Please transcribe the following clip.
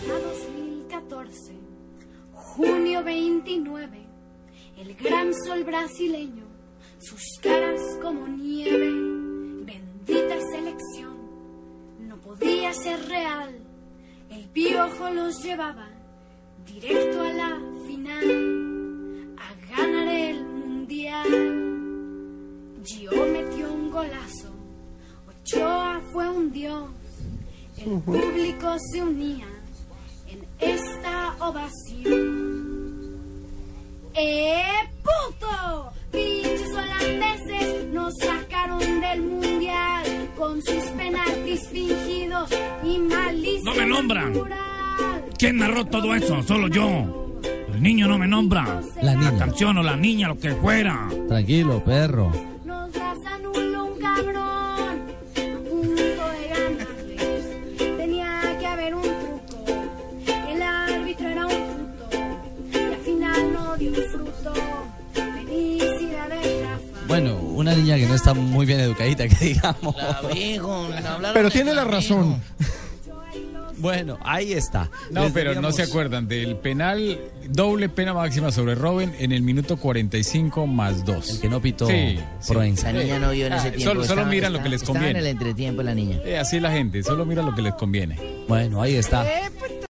A 2014, junio 29, el gran sol brasileño, sus caras como nieve, bendita selección, no podía ser real, el piojo los llevaba directo a la final, a ganar el mundial. Gio metió un golazo, Ochoa fue un dios, el público se unía ovación. ¡Eh, puto! Pinches holandeses nos sacaron del mundial con sus penaltis fingidos y malísimos. No me nombran. ¿Quién narró todo eso? Solo yo. El niño no me nombra. La niña. La canción o la niña, lo que fuera. Tranquilo, perro. Bueno, una niña que no está muy bien educadita, que digamos. Pero tiene la razón. Bueno, ahí está. No, Les pero no se acuerdan del penal, doble pena máxima sobre Robin en el minuto 45 más 2. El que no pitó Sí. La niña no vio en ese Ah, tiempo. Solo, solo estaba- miran lo que les Estaba en el conviene. entretiempo la niña. Eh, así es la gente, solo mira lo que les conviene. Bueno, ahí está. Eh, pues